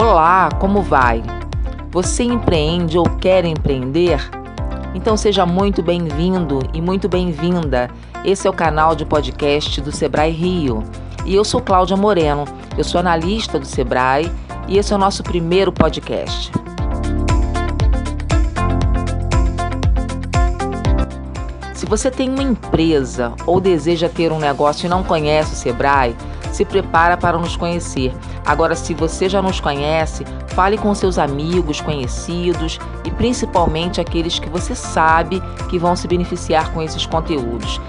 Olá, como vai? Você empreende ou quer empreender? Então seja muito bem-vindo e muito bem-vinda. Esse é o canal de podcast do Sebrae Rio. E eu sou Cláudia Moreno, eu sou analista do Sebrae e esse é o nosso primeiro podcast. Se você tem uma empresa ou deseja ter um negócio e não conhece o Sebrae, se prepara para nos conhecer. Agora, se você já nos conhece, fale com seus amigos, conhecidos e principalmente aqueles que você sabe que vão se beneficiar com esses conteúdos.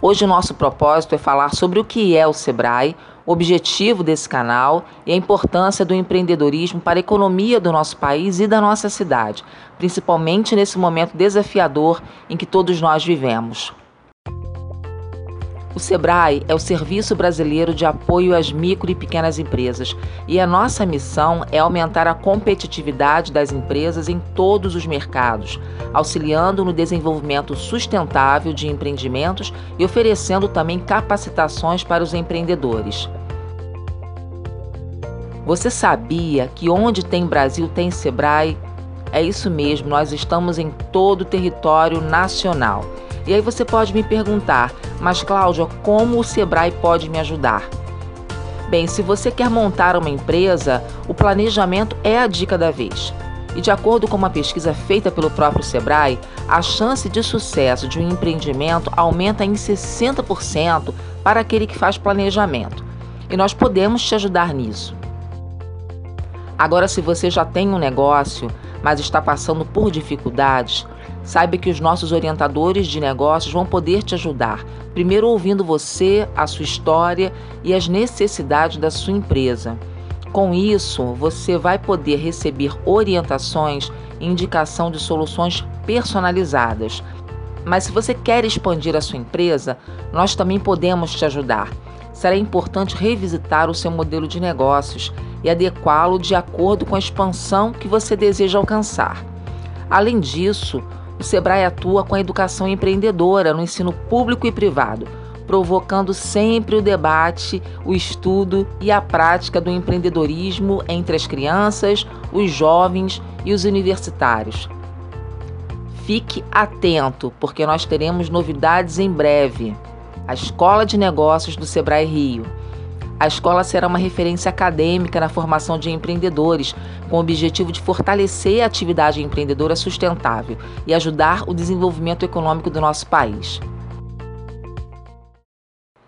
Hoje o nosso propósito é falar sobre o que é o Sebrae, o objetivo desse canal e a importância do empreendedorismo para a economia do nosso país e da nossa cidade, principalmente nesse momento desafiador em que todos nós vivemos. O SEBRAE é o Serviço Brasileiro de Apoio às Micro e Pequenas Empresas e a nossa missão é aumentar a competitividade das empresas em todos os mercados, auxiliando no desenvolvimento sustentável de empreendimentos e oferecendo também capacitações para os empreendedores. Você sabia que onde tem Brasil tem Sebrae? É isso mesmo, nós estamos em todo o território nacional. E aí você pode me perguntar, mas Cláudia, como o Sebrae pode me ajudar? Bem, se você quer montar uma empresa, o planejamento é a dica da vez. E de acordo com uma pesquisa feita pelo próprio Sebrae, a chance de sucesso de um empreendimento aumenta em 60% para aquele que faz planejamento. E nós podemos te ajudar nisso. Agora, se você já tem um negócio, mas está passando por dificuldades, Saiba que os nossos orientadores de negócios vão poder te ajudar, primeiro ouvindo você, a sua história e as necessidades da sua empresa. Com isso, você vai poder receber orientações e indicação de soluções personalizadas. Mas se você quer expandir a sua empresa, nós também podemos te ajudar. Será importante revisitar o seu modelo de negócios e adequá-lo de acordo com a expansão que você deseja alcançar. Além disso, o Sebrae atua com a educação empreendedora no ensino público e privado, provocando sempre o debate, o estudo e a prática do empreendedorismo entre as crianças, os jovens e os universitários. Fique atento, porque nós teremos novidades em breve. A Escola de Negócios do Sebrae Rio a escola será uma referência acadêmica na formação de empreendedores, com o objetivo de fortalecer a atividade empreendedora sustentável e ajudar o desenvolvimento econômico do nosso país.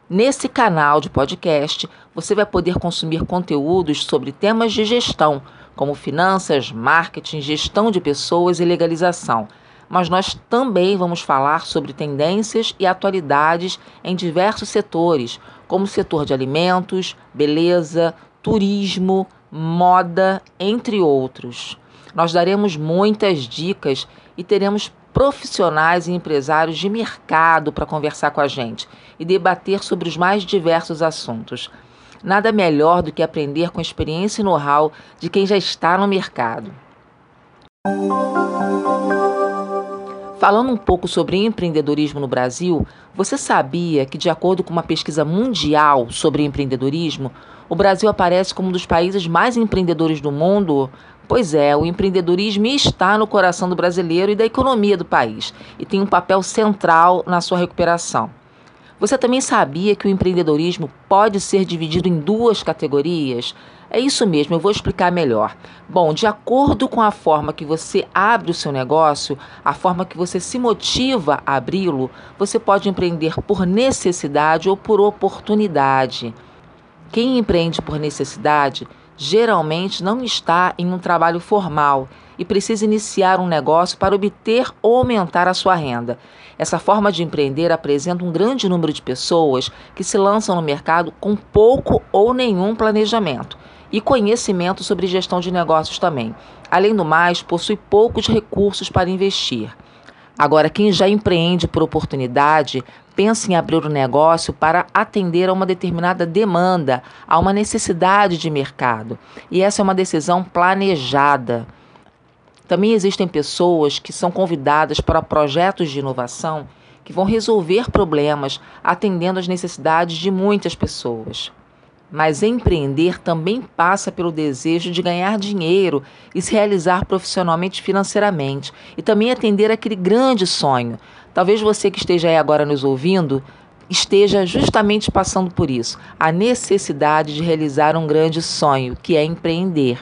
Nesse canal de podcast, você vai poder consumir conteúdos sobre temas de gestão, como finanças, marketing, gestão de pessoas e legalização mas nós também vamos falar sobre tendências e atualidades em diversos setores, como o setor de alimentos, beleza, turismo, moda, entre outros. Nós daremos muitas dicas e teremos profissionais e empresários de mercado para conversar com a gente e debater sobre os mais diversos assuntos. Nada melhor do que aprender com a experiência e know-how de quem já está no mercado. Falando um pouco sobre empreendedorismo no Brasil, você sabia que, de acordo com uma pesquisa mundial sobre empreendedorismo, o Brasil aparece como um dos países mais empreendedores do mundo? Pois é, o empreendedorismo está no coração do brasileiro e da economia do país e tem um papel central na sua recuperação. Você também sabia que o empreendedorismo pode ser dividido em duas categorias? É isso mesmo, eu vou explicar melhor. Bom, de acordo com a forma que você abre o seu negócio, a forma que você se motiva a abri-lo, você pode empreender por necessidade ou por oportunidade. Quem empreende por necessidade geralmente não está em um trabalho formal e precisa iniciar um negócio para obter ou aumentar a sua renda. Essa forma de empreender apresenta um grande número de pessoas que se lançam no mercado com pouco ou nenhum planejamento e conhecimento sobre gestão de negócios também. Além do mais, possui poucos recursos para investir. Agora, quem já empreende por oportunidade, pensa em abrir um negócio para atender a uma determinada demanda, a uma necessidade de mercado. E essa é uma decisão planejada. Também existem pessoas que são convidadas para projetos de inovação que vão resolver problemas, atendendo às necessidades de muitas pessoas. Mas empreender também passa pelo desejo de ganhar dinheiro e se realizar profissionalmente financeiramente e também atender aquele grande sonho. Talvez você que esteja aí agora nos ouvindo esteja justamente passando por isso, a necessidade de realizar um grande sonho, que é empreender.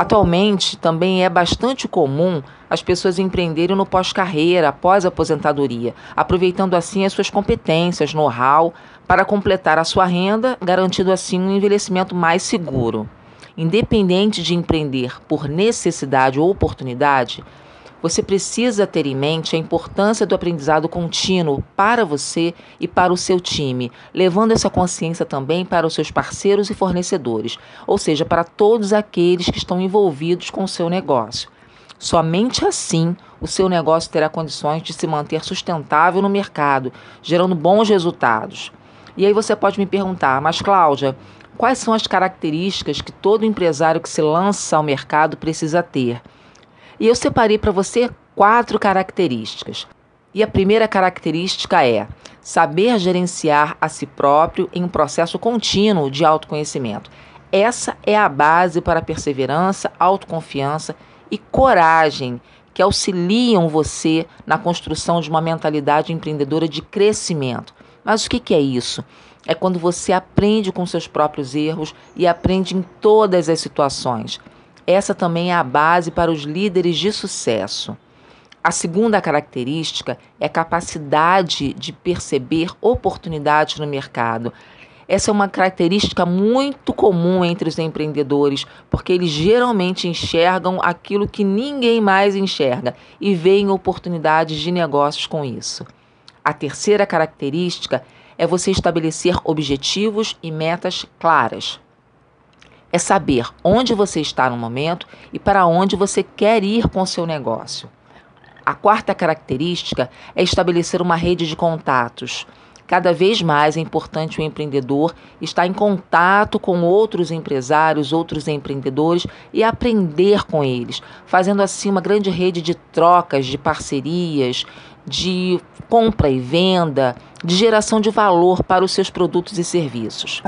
Atualmente, também é bastante comum as pessoas empreenderem no pós-carreira, após aposentadoria, aproveitando assim as suas competências, know-how, para completar a sua renda, garantindo assim um envelhecimento mais seguro. Independente de empreender por necessidade ou oportunidade, você precisa ter em mente a importância do aprendizado contínuo para você e para o seu time, levando essa consciência também para os seus parceiros e fornecedores, ou seja, para todos aqueles que estão envolvidos com o seu negócio. Somente assim o seu negócio terá condições de se manter sustentável no mercado, gerando bons resultados. E aí você pode me perguntar, mas Cláudia, quais são as características que todo empresário que se lança ao mercado precisa ter? E eu separei para você quatro características. E a primeira característica é saber gerenciar a si próprio em um processo contínuo de autoconhecimento. Essa é a base para a perseverança, autoconfiança e coragem que auxiliam você na construção de uma mentalidade empreendedora de crescimento. Mas o que é isso? É quando você aprende com seus próprios erros e aprende em todas as situações. Essa também é a base para os líderes de sucesso. A segunda característica é a capacidade de perceber oportunidades no mercado. Essa é uma característica muito comum entre os empreendedores, porque eles geralmente enxergam aquilo que ninguém mais enxerga e veem oportunidades de negócios com isso. A terceira característica é você estabelecer objetivos e metas claras é saber onde você está no momento e para onde você quer ir com o seu negócio. A quarta característica é estabelecer uma rede de contatos. Cada vez mais é importante o empreendedor estar em contato com outros empresários, outros empreendedores e aprender com eles, fazendo assim uma grande rede de trocas, de parcerias, de compra e venda, de geração de valor para os seus produtos e serviços.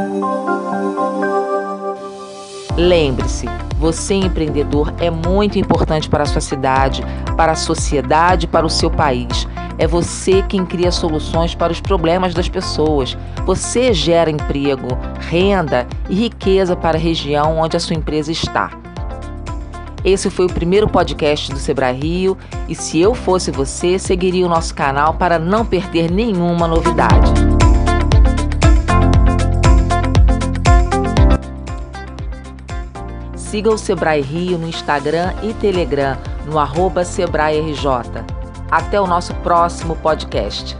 Lembre-se, você empreendedor é muito importante para a sua cidade, para a sociedade, para o seu país. É você quem cria soluções para os problemas das pessoas. Você gera emprego, renda e riqueza para a região onde a sua empresa está. Esse foi o primeiro podcast do Sebrae Rio e se eu fosse você, seguiria o nosso canal para não perder nenhuma novidade. Siga o Sebrae Rio no Instagram e Telegram no arroba Sebrae RJ. Até o nosso próximo podcast.